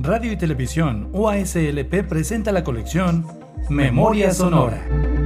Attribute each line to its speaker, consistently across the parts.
Speaker 1: Radio y Televisión UASLP presenta la colección Memoria Sonora.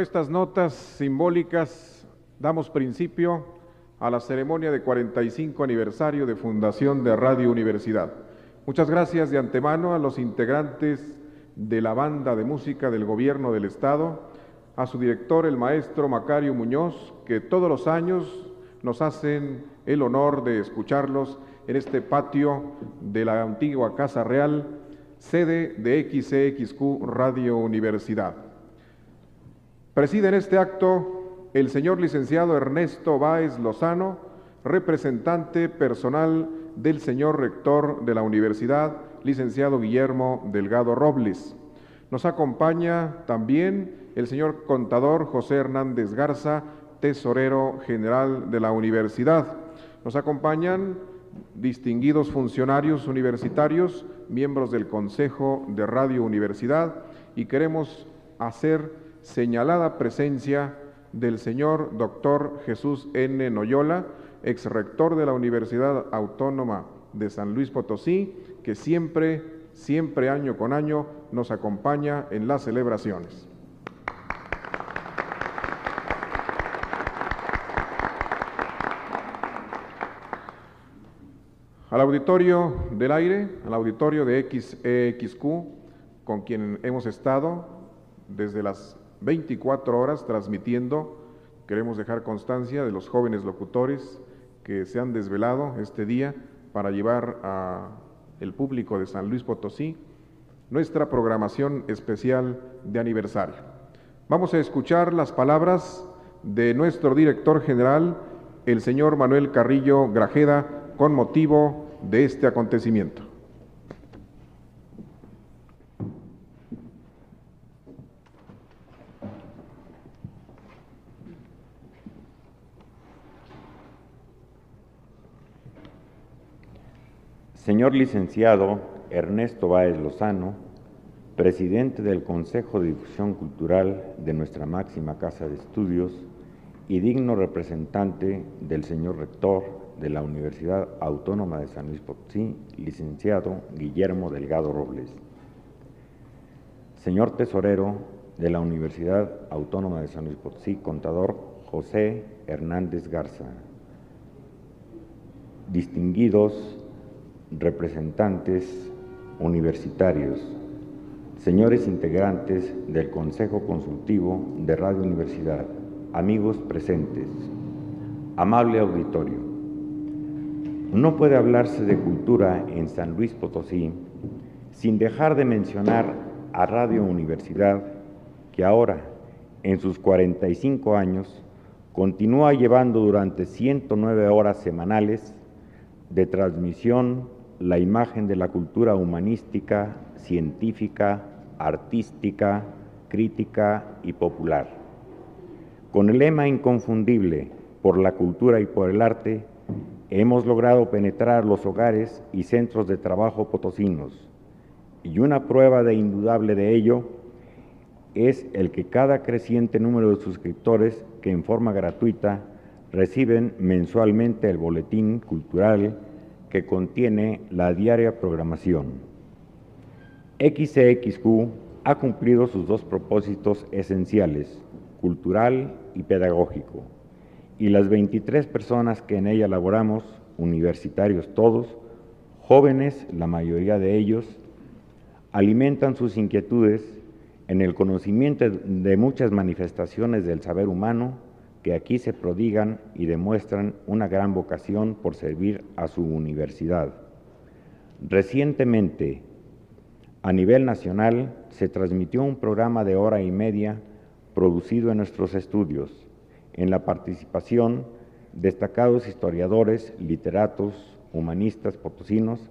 Speaker 2: Con estas notas simbólicas damos principio a la ceremonia de 45 aniversario de fundación de Radio Universidad. Muchas gracias de antemano a los integrantes de la banda de música del Gobierno del Estado, a su director, el maestro Macario Muñoz, que todos los años nos hacen el honor de escucharlos en este patio de la antigua Casa Real, sede de XCXQ Radio Universidad. Preside en este acto el señor licenciado Ernesto Báez Lozano, representante personal del señor rector de la universidad, licenciado Guillermo Delgado Robles. Nos acompaña también el señor contador José Hernández Garza, tesorero general de la universidad. Nos acompañan distinguidos funcionarios universitarios, miembros del Consejo de Radio Universidad, y queremos hacer señalada presencia del señor doctor Jesús N. Noyola, ex rector de la Universidad Autónoma de San Luis Potosí, que siempre, siempre año con año nos acompaña en las celebraciones. Al auditorio del aire, al auditorio de XEXQ, con quien hemos estado desde las 24 horas transmitiendo. Queremos dejar constancia de los jóvenes locutores que se han desvelado este día para llevar a el público de San Luis Potosí nuestra programación especial de aniversario. Vamos a escuchar las palabras de nuestro director general, el señor Manuel Carrillo Grajeda, con motivo de este acontecimiento.
Speaker 3: Señor licenciado Ernesto Báez Lozano, presidente del Consejo de Difusión Cultural de nuestra máxima casa de estudios y digno representante del señor rector de la Universidad Autónoma de San Luis Potosí, licenciado Guillermo Delgado Robles. Señor tesorero de la Universidad Autónoma de San Luis Potosí, contador José Hernández Garza. Distinguidos representantes universitarios, señores integrantes del Consejo Consultivo de Radio Universidad, amigos presentes, amable auditorio. No puede hablarse de cultura en San Luis Potosí sin dejar de mencionar a Radio Universidad, que ahora, en sus 45 años, continúa llevando durante 109 horas semanales de transmisión la imagen de la cultura humanística, científica, artística, crítica y popular. Con el lema inconfundible por la cultura y por el arte, hemos logrado penetrar los hogares y centros de trabajo potosinos. Y una prueba de indudable de ello es el que cada creciente número de suscriptores que en forma gratuita reciben mensualmente el boletín cultural que contiene la diaria programación. XCXQ ha cumplido sus dos propósitos esenciales, cultural y pedagógico, y las 23 personas que en ella laboramos, universitarios todos, jóvenes, la mayoría de ellos, alimentan sus inquietudes en el conocimiento de muchas manifestaciones del saber humano que aquí se prodigan y demuestran una gran vocación por servir a su universidad. Recientemente, a nivel nacional, se transmitió un programa de hora y media producido en nuestros estudios, en la participación destacados historiadores, literatos, humanistas potosinos,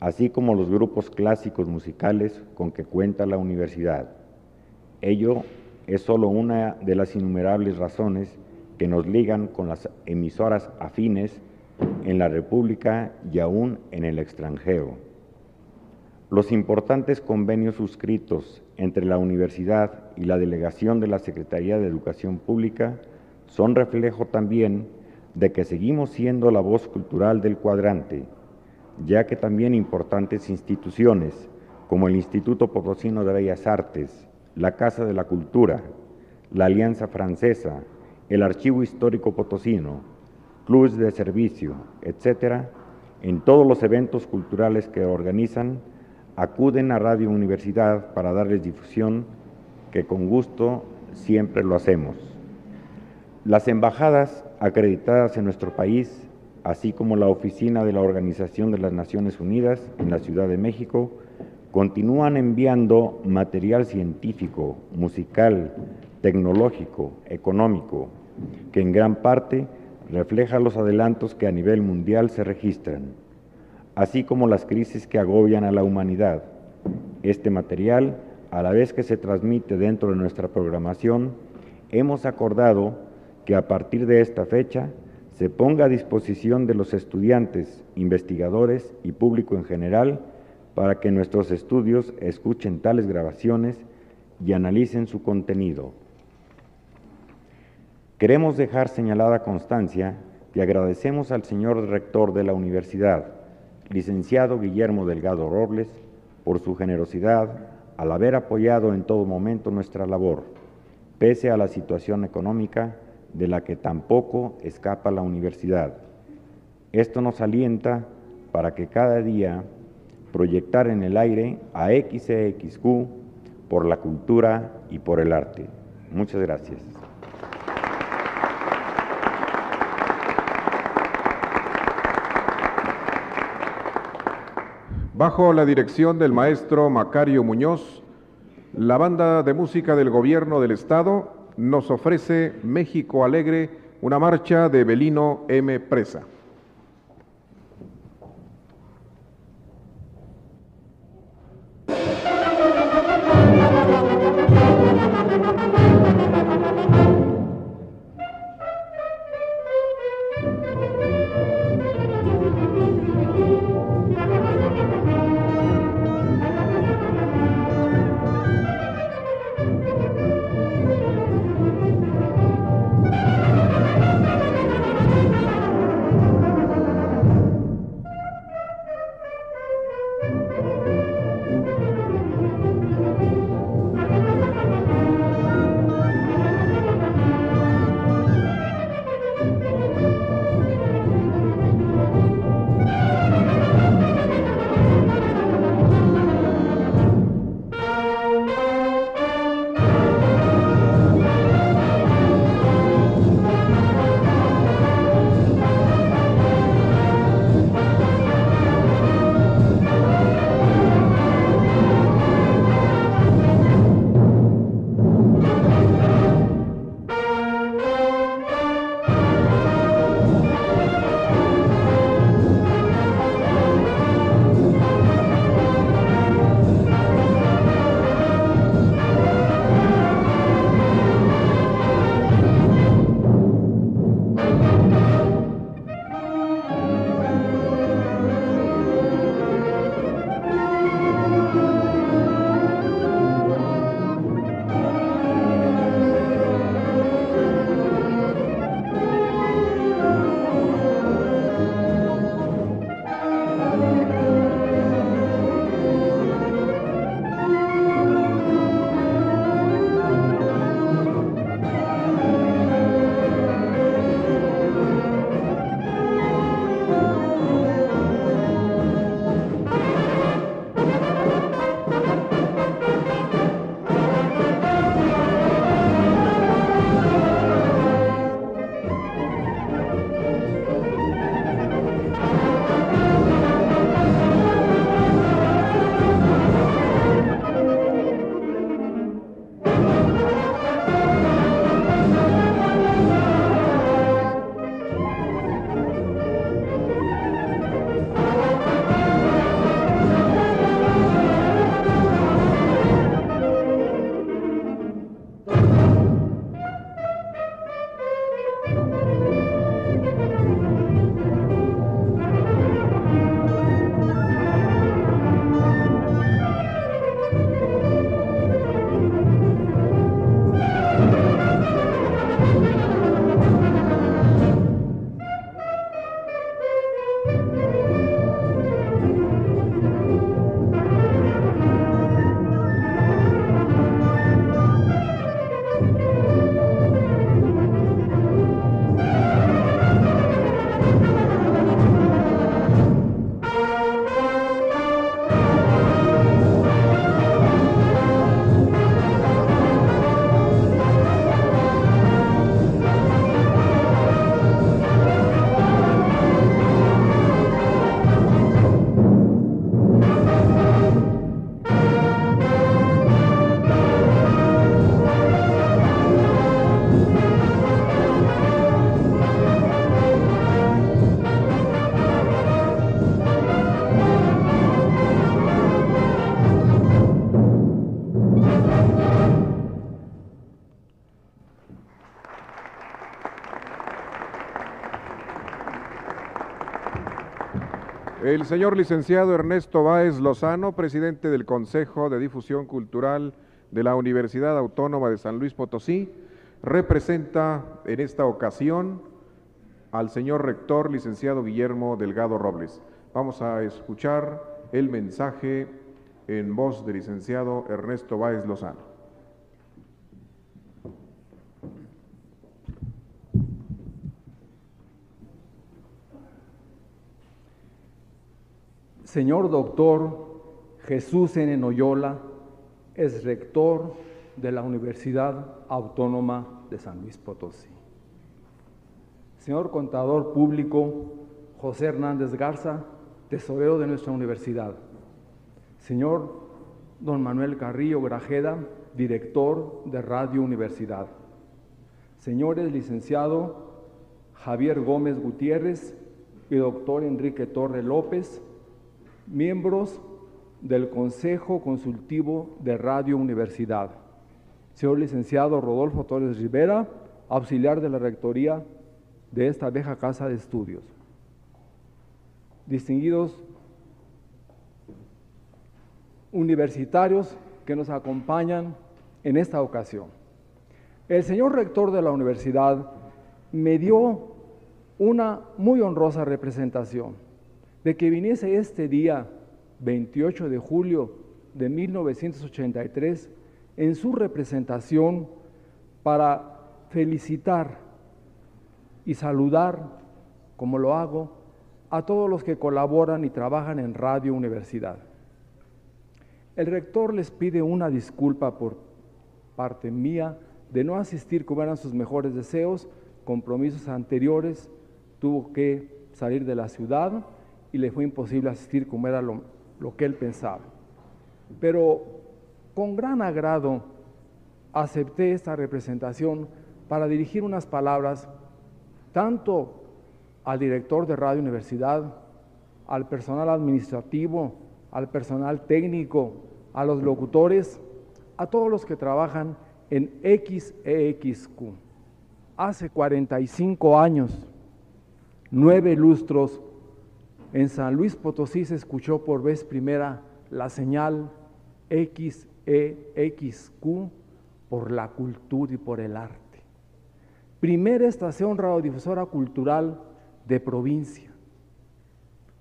Speaker 3: así como los grupos clásicos musicales con que cuenta la universidad. Ello es solo una de las innumerables razones que nos ligan con las emisoras afines en la República y aún en el extranjero. Los importantes convenios suscritos entre la universidad y la delegación de la Secretaría de Educación Pública son reflejo también de que seguimos siendo la voz cultural del cuadrante, ya que también importantes instituciones como el Instituto Potosino de Bellas Artes, la Casa de la Cultura, la Alianza Francesa, el Archivo Histórico Potosino, clubes de servicio, etcétera, en todos los eventos culturales que organizan, acuden a Radio Universidad para darles difusión, que con gusto siempre lo hacemos. Las embajadas acreditadas en nuestro país, así como la oficina de la Organización de las Naciones Unidas en la Ciudad de México, continúan enviando material científico, musical, tecnológico, económico, que en gran parte refleja los adelantos que a nivel mundial se registran, así como las crisis que agobian a la humanidad. Este material, a la vez que se transmite dentro de nuestra programación, hemos acordado que a partir de esta fecha se ponga a disposición de los estudiantes, investigadores y público en general para que nuestros estudios escuchen tales grabaciones y analicen su contenido. Queremos dejar señalada constancia que agradecemos al señor rector de la universidad, licenciado Guillermo Delgado Robles, por su generosidad al haber apoyado en todo momento nuestra labor, pese a la situación económica de la que tampoco escapa la universidad. Esto nos alienta para que cada día proyectar en el aire a XCXQ por la cultura y por el arte. Muchas gracias.
Speaker 2: Bajo la dirección del maestro Macario Muñoz, la banda de música del gobierno del estado nos ofrece México Alegre, una marcha de Belino M. Presa. El señor licenciado Ernesto Báez Lozano, presidente del Consejo de Difusión Cultural de la Universidad Autónoma de San Luis Potosí, representa en esta ocasión al señor rector licenciado Guillermo Delgado Robles. Vamos a escuchar el mensaje en voz del licenciado Ernesto Báez Lozano.
Speaker 4: Señor doctor Jesús N. Noyola es rector de la Universidad Autónoma de San Luis Potosí. Señor contador público José Hernández Garza, tesorero de nuestra universidad. Señor don Manuel Carrillo Grajeda, director de Radio Universidad. Señores licenciado Javier Gómez Gutiérrez y doctor Enrique Torre López, miembros del Consejo Consultivo de Radio Universidad. Señor licenciado Rodolfo Torres Rivera, auxiliar de la Rectoría de esta vieja casa de estudios. Distinguidos universitarios que nos acompañan en esta ocasión. El señor rector de la universidad me dio una muy honrosa representación de que viniese este día 28 de julio de 1983 en su representación para felicitar y saludar, como lo hago, a todos los que colaboran y trabajan en Radio Universidad. El rector les pide una disculpa por parte mía de no asistir como eran sus mejores deseos, compromisos anteriores, tuvo que salir de la ciudad y le fue imposible asistir como era lo, que él pensaba. Pero con gran agrado acepté esta representación para dirigir unas palabras tanto al director de Radio Universidad, al personal administrativo, al personal técnico, a los locutores, a todos los que trabajan en XEXQ. Hace 45 años, nueve lustros, en San Luis Potosí se escuchó por vez primera la señal XEXQ por la cultura y por el arte. Primera estación radiodifusora cultural de provincia.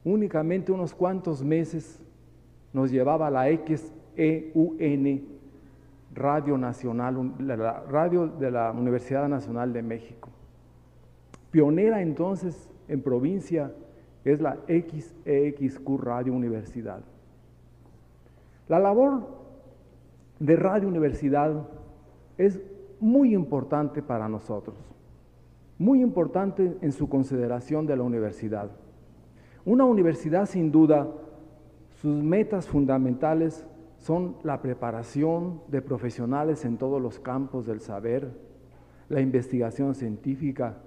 Speaker 4: Únicamente unos cuantos meses nos llevaba la XEUN, Radio Nacional, la radio de la Universidad Nacional de México. Pionera entonces en provincia es la XEXQ Radio Universidad. La labor de Radio Universidad es muy importante para nosotros, muy importante en su consideración de la universidad. Una universidad sin duda, sus metas fundamentales son la preparación de profesionales en todos los campos del saber, la investigación científica,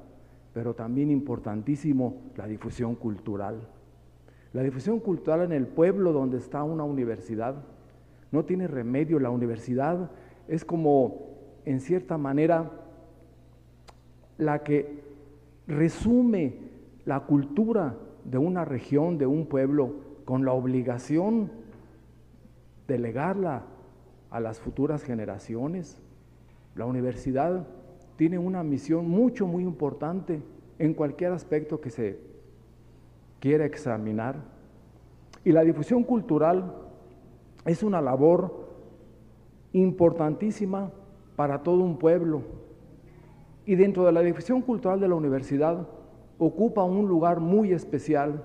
Speaker 4: pero también importantísimo la difusión cultural. La difusión cultural en el pueblo donde está una universidad. No tiene remedio, la universidad es como, en cierta manera, la que resume la cultura de una región, de un pueblo, con la obligación de legarla a las futuras generaciones. La universidad tiene una misión mucho, muy importante en cualquier aspecto que se quiera examinar. Y la difusión cultural es una labor importantísima para todo un pueblo. Y dentro de la difusión cultural de la universidad ocupa un lugar muy especial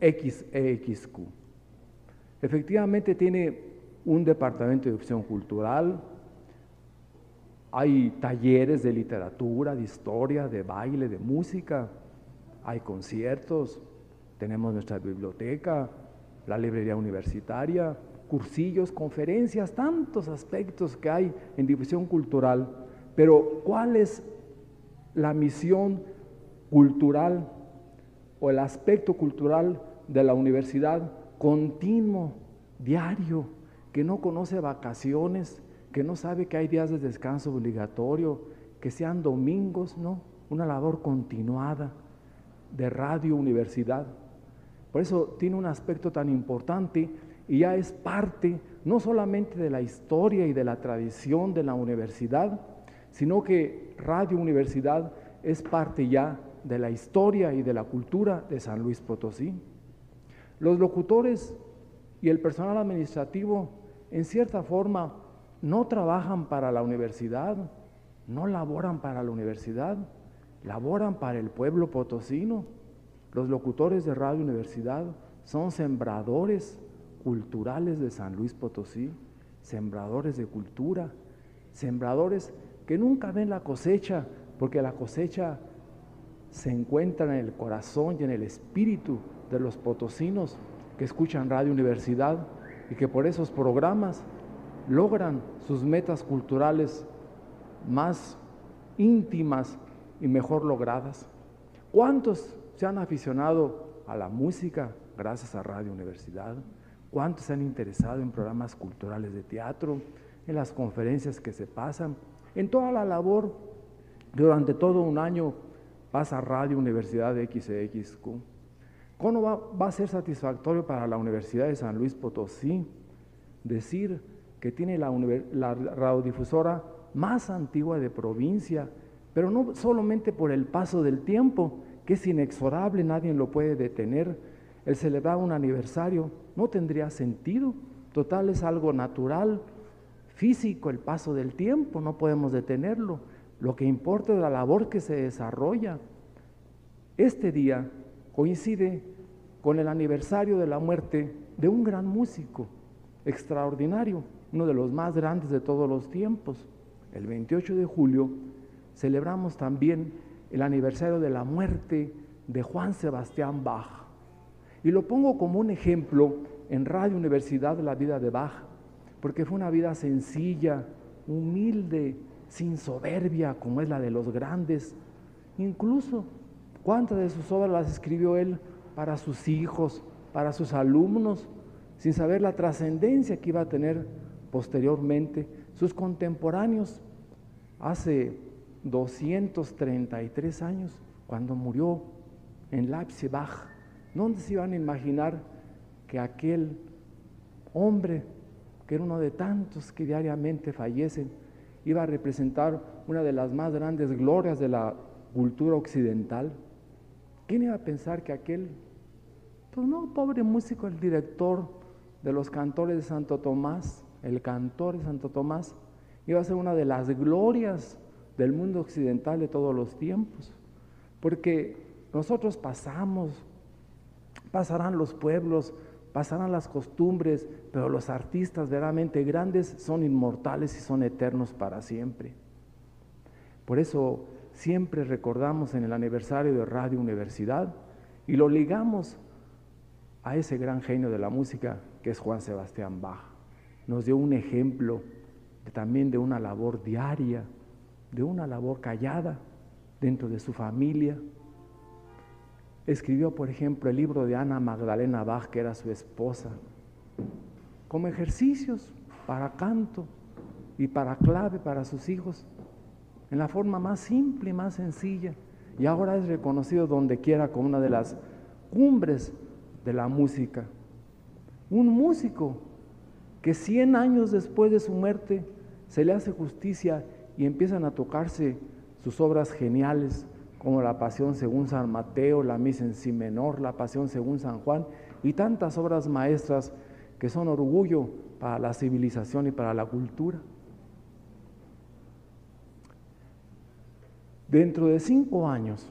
Speaker 4: XEXQ. Efectivamente tiene un departamento de difusión cultural, hay talleres de literatura, de historia, de baile, de música, hay conciertos, tenemos nuestra biblioteca, la librería universitaria, cursillos, conferencias, tantos aspectos que hay en difusión cultural. Pero ¿cuál es la misión cultural o el aspecto cultural de la universidad continuo, diario, que no conoce vacaciones, que no sabe que hay días de descanso obligatorio, que sean domingos, no, una labor continuada de radio universidad. Por eso tiene un aspecto tan importante y ya es parte no solamente de la historia y de la tradición de la universidad, sino que Radio Universidad es parte ya de la historia y de la cultura de San Luis Potosí. Los locutores y el personal administrativo, en cierta forma, no trabajan para la universidad, no laboran para la universidad, laboran para el pueblo potosino. Los locutores de Radio Universidad son sembradores culturales de San Luis Potosí, sembradores de cultura, sembradores que nunca ven la cosecha, porque la cosecha se encuentra en el corazón y en el espíritu de los potosinos que escuchan Radio Universidad y que por esos programas logran sus metas culturales más íntimas y mejor logradas. ¿Cuántos se han aficionado a la música gracias a Radio Universidad? ¿Cuántos se han interesado en programas culturales de teatro, en las conferencias que se pasan, en toda la labor durante todo un año pasa Radio Universidad XXQ? ¿Cómo va, va, a ser satisfactorio para la Universidad de San Luis Potosí decir que tiene la, radiodifusora más antigua de provincia, pero no solamente por el paso del tiempo, que es inexorable, nadie lo puede detener, el celebrar un aniversario no tendría sentido. Total es algo natural, físico, el paso del tiempo, no podemos detenerlo. Lo que importa es la labor que se desarrolla. Este día coincide con el aniversario de la muerte de un gran músico extraordinario, uno de los más grandes de todos los tiempos. El 28 de julio celebramos también el aniversario de la muerte de Juan Sebastián Bach. Y lo pongo como un ejemplo en Radio Universidad de la vida de Bach, porque fue una vida sencilla, humilde, sin soberbia como es la de los grandes. Incluso, ¿cuántas de sus obras las escribió él para sus hijos, para sus alumnos, sin saber la trascendencia que iba a tener posteriormente? Sus contemporáneos, hace 233 años, cuando murió en Leipzig, ¿Dónde se iban a imaginar que aquel hombre, que era uno de tantos que diariamente fallecen, iba a representar una de las más grandes glorias de la cultura occidental? ¿Quién iba a pensar que aquel, pues no, pobre músico, el director de los cantores de Santo Tomás, el cantor de Santo Tomás, iba a ser una de las glorias del mundo occidental de todos los tiempos? Porque nosotros pasamos Pasarán los pueblos, pasarán las costumbres, pero los artistas verdaderamente grandes son inmortales y son eternos para siempre. Por eso siempre recordamos en el aniversario de Radio Universidad y lo ligamos a ese gran genio de la música que es Juan Sebastián Bach. Nos dio un ejemplo también de una labor diaria, de una labor callada dentro de su familia, escribió, por ejemplo, el libro de Ana Magdalena Bach, que era su esposa, como ejercicios para canto y para clave para sus hijos, en la forma más simple y más sencilla. Y ahora es reconocido donde quiera como una de las cumbres de la música. Un músico que 100 años después de su muerte se le hace justicia y empiezan a tocarse sus obras geniales como la Pasión según San Mateo, la Misa en Si menor, la Pasión según San Juan y tantas obras maestras que son orgullo para la civilización y para la cultura. Dentro de cinco años,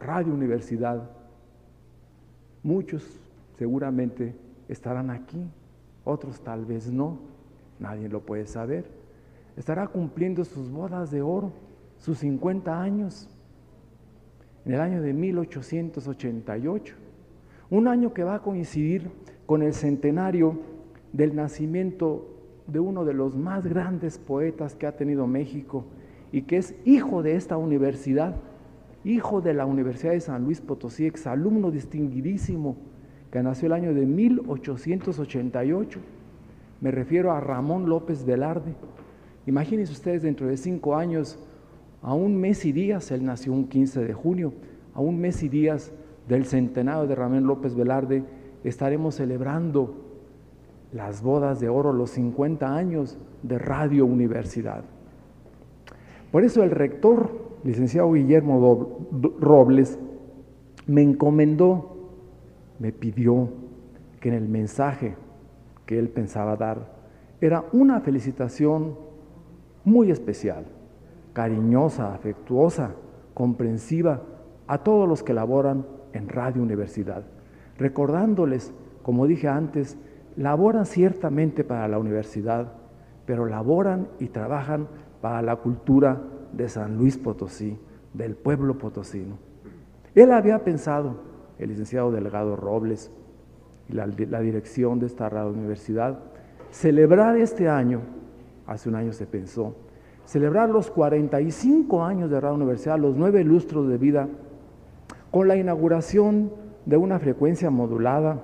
Speaker 4: Radio Universidad, muchos seguramente estarán aquí, otros tal vez no, nadie lo puede saber. Estará cumpliendo sus bodas de oro, sus 50 años en el año de 1888, un año que va a coincidir con el centenario del nacimiento de uno de los más grandes poetas que ha tenido México y que es hijo de esta universidad, hijo de la Universidad de San Luis Potosí, exalumno distinguidísimo, que nació el año de 1888. Me refiero a Ramón López Velarde. Imagínense ustedes dentro de cinco años a un mes y días, él nació un 15 de junio, a un mes y días del centenario de Ramón López Velarde, estaremos celebrando las bodas de oro, los 50 años de Radio Universidad. Por eso el rector, licenciado Guillermo Robles, me encomendó, me pidió que en el mensaje que él pensaba dar era una felicitación muy especial, cariñosa, afectuosa, comprensiva a todos los que laboran en Radio Universidad, recordándoles, como dije antes, laboran ciertamente para la universidad, pero laboran y trabajan para la cultura de San Luis Potosí, del pueblo potosino. Él había pensado, el licenciado Delgado Robles y la, dirección de esta radio universidad, celebrar este año, hace un año se pensó, celebrar los 45 años de Radio Universidad, los nueve lustros de vida, con la inauguración de una frecuencia modulada,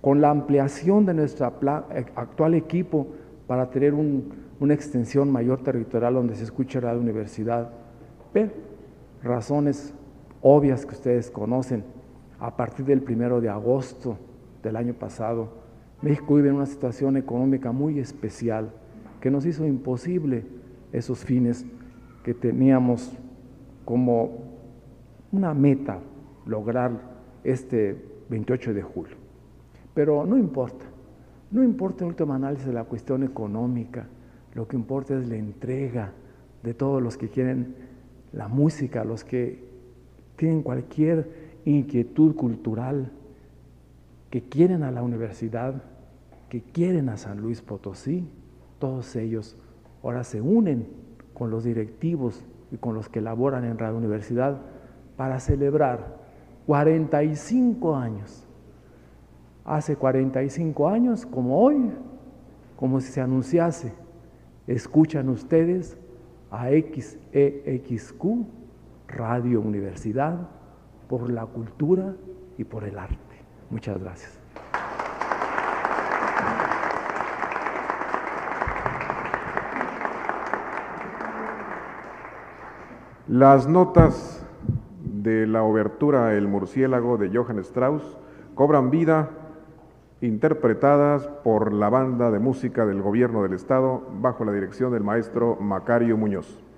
Speaker 4: con la ampliación de nuestro eh, actual equipo para tener una extensión mayor territorial donde se escuche Radio Universidad. Pero razones obvias que ustedes conocen, a partir del primero de agosto del año pasado, México vive en una situación económica muy especial que nos hizo imposible esos fines que teníamos como una meta lograr este 28 de julio. Pero no importa, no importa en último análisis la cuestión económica, lo que importa es la entrega de todos los que quieren la música, los que tienen cualquier inquietud cultural, que quieren a la universidad, que quieren a San Luis Potosí, todos ellos ahora se unen con los directivos y con los que laboran en Radio Universidad para celebrar 45 años. Hace 45 años, como hoy, como si se anunciase, escuchan ustedes a XEXQ, Radio Universidad, por la cultura y por el arte. Muchas gracias.
Speaker 2: Las notas de la obertura El murciélago de Johann Strauss cobran vida interpretadas por la banda de música del gobierno del estado bajo la dirección del maestro Macario Muñoz.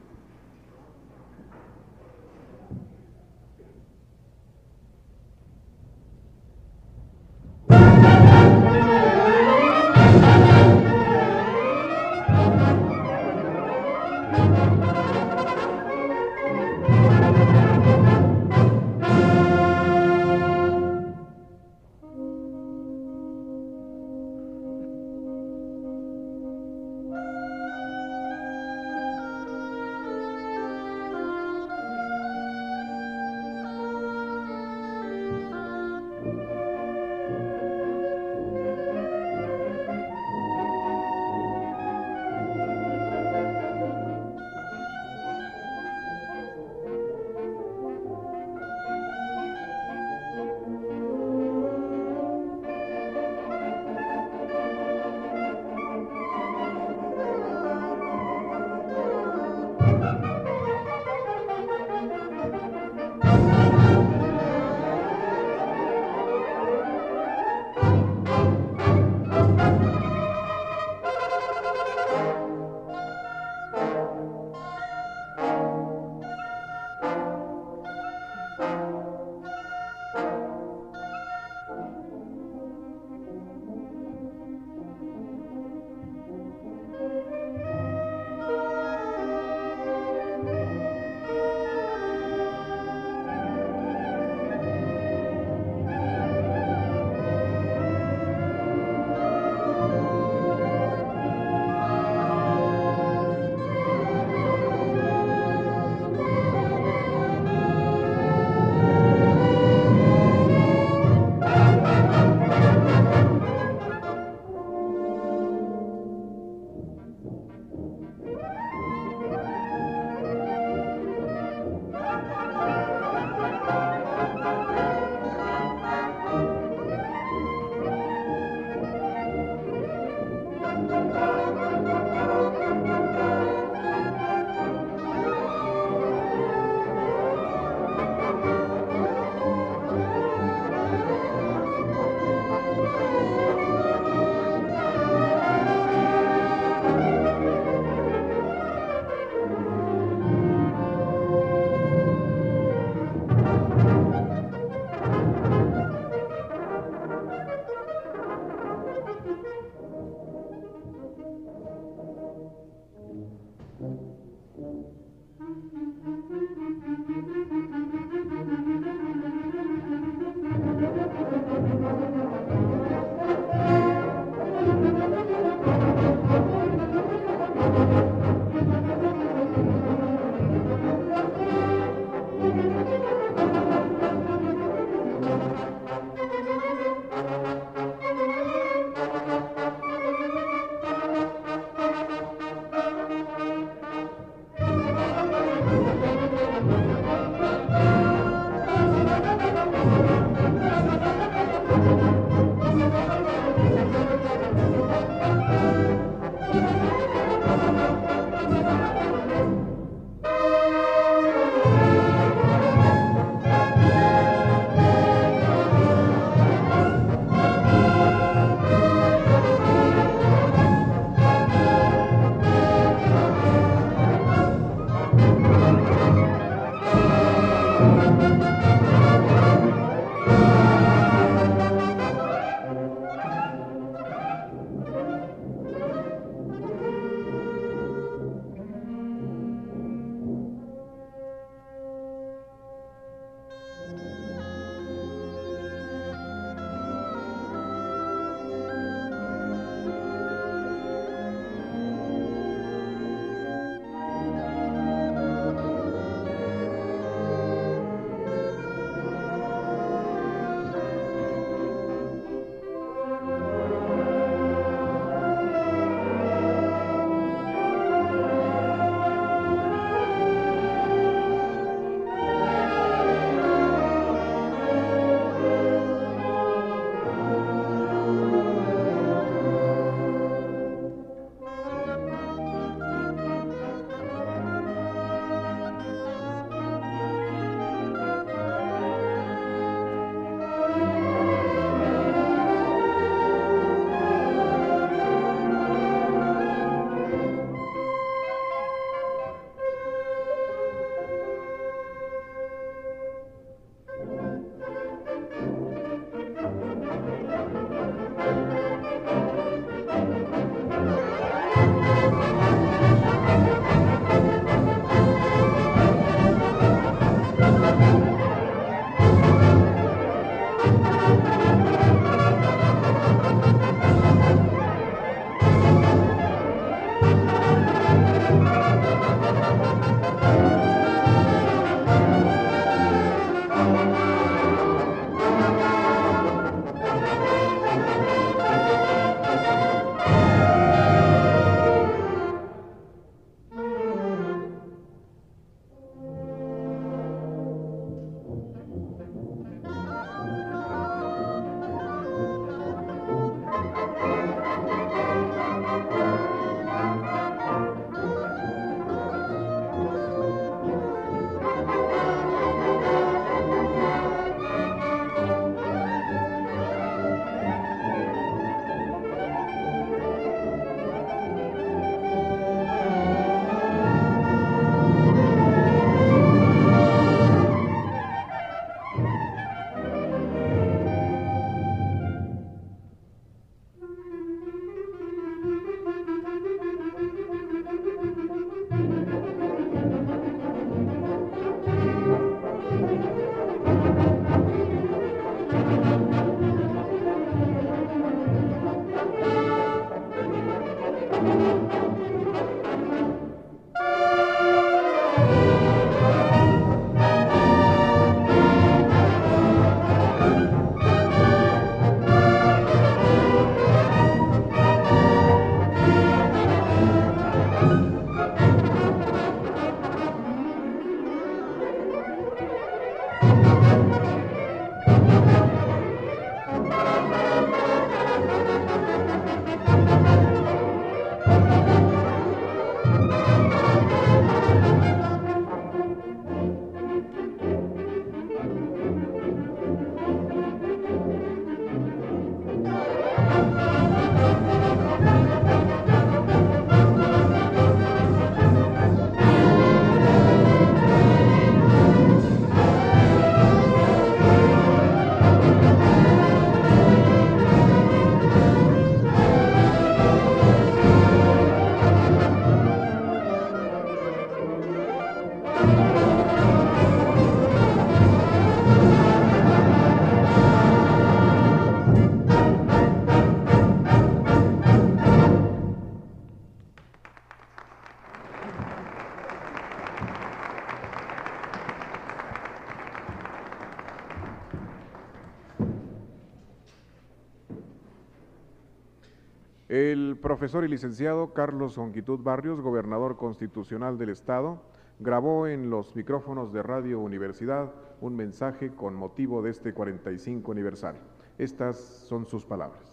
Speaker 2: Profesor y licenciado Carlos Onquitud Barrios, gobernador constitucional del Estado, grabó en los micrófonos de Radio Universidad un mensaje con motivo de este 45 aniversario. Estas son sus palabras.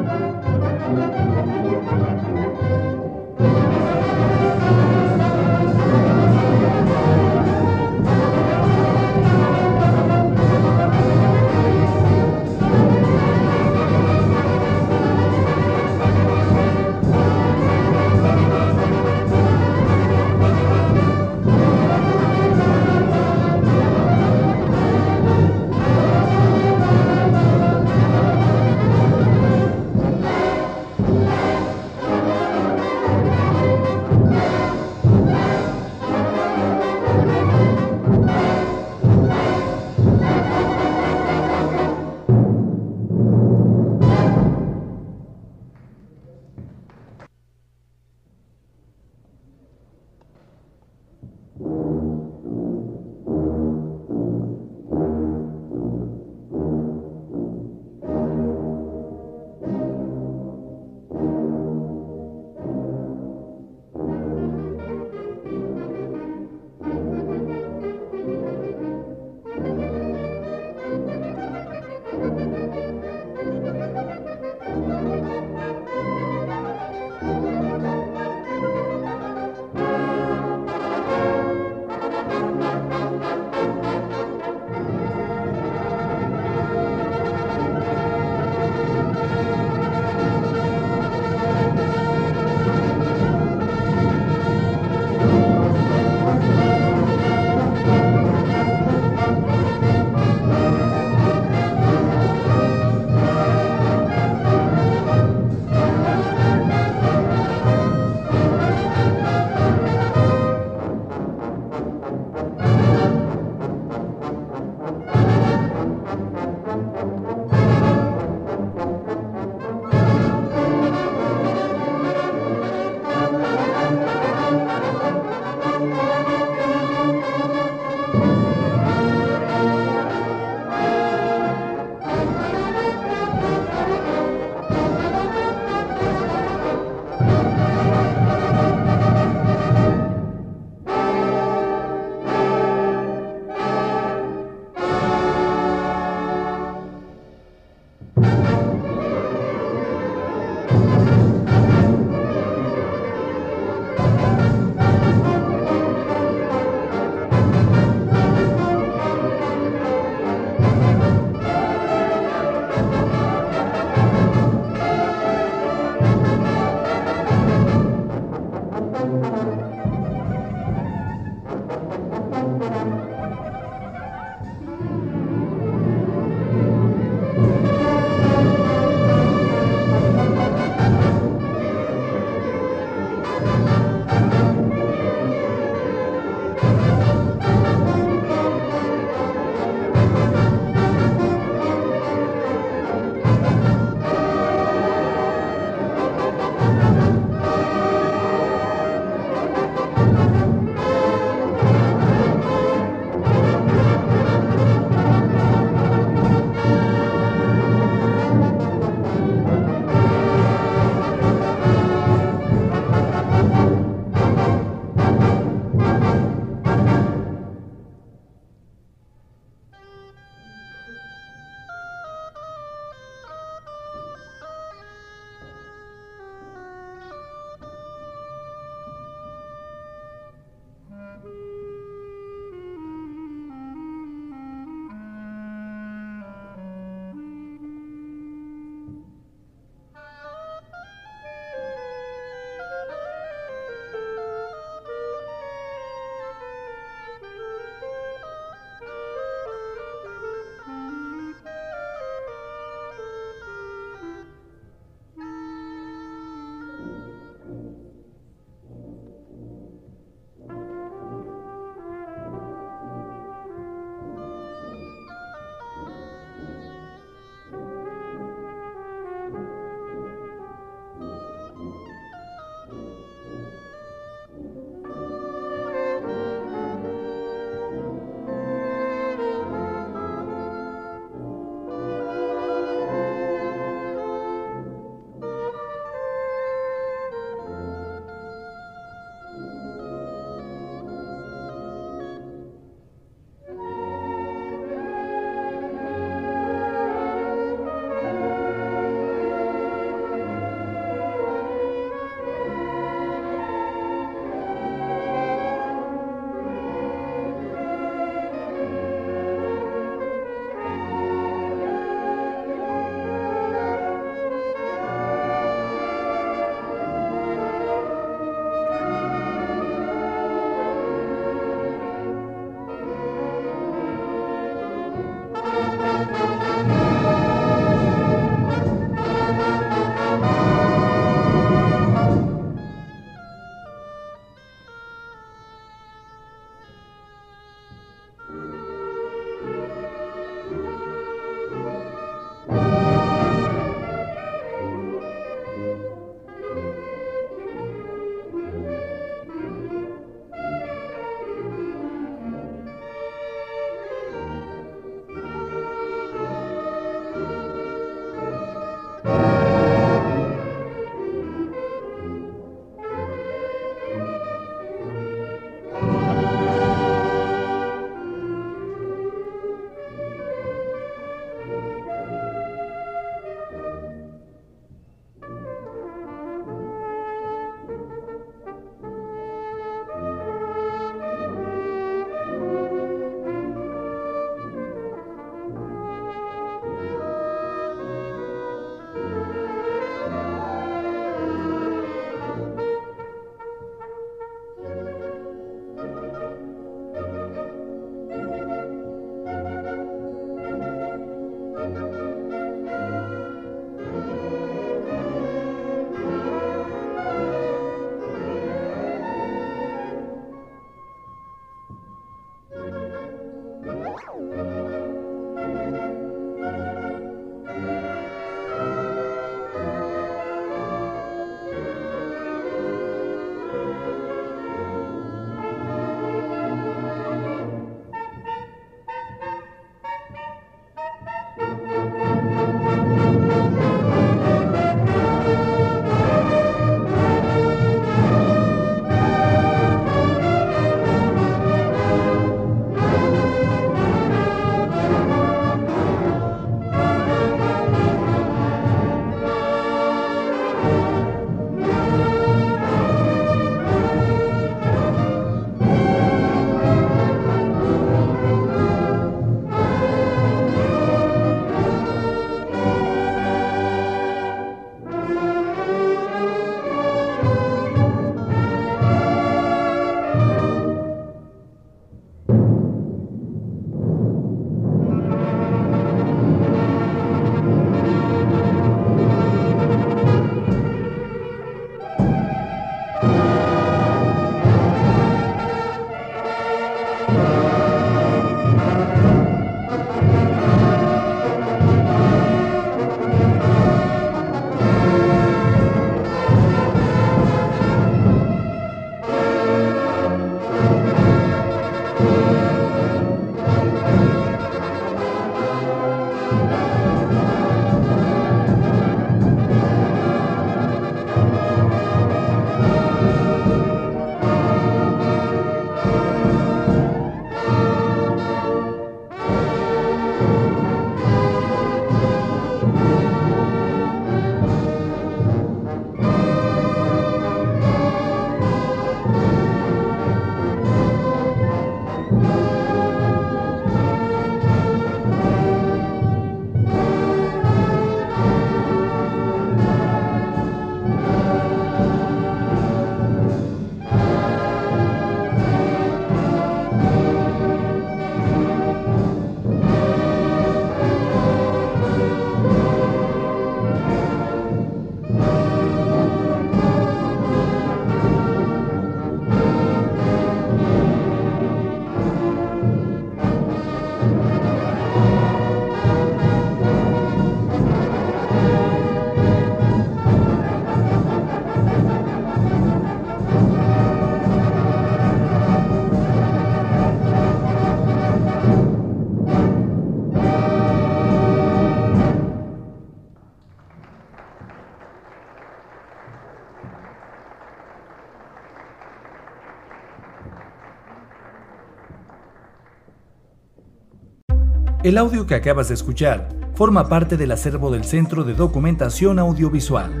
Speaker 1: El audio que acabas de escuchar forma parte del acervo del Centro de Documentación Audiovisual.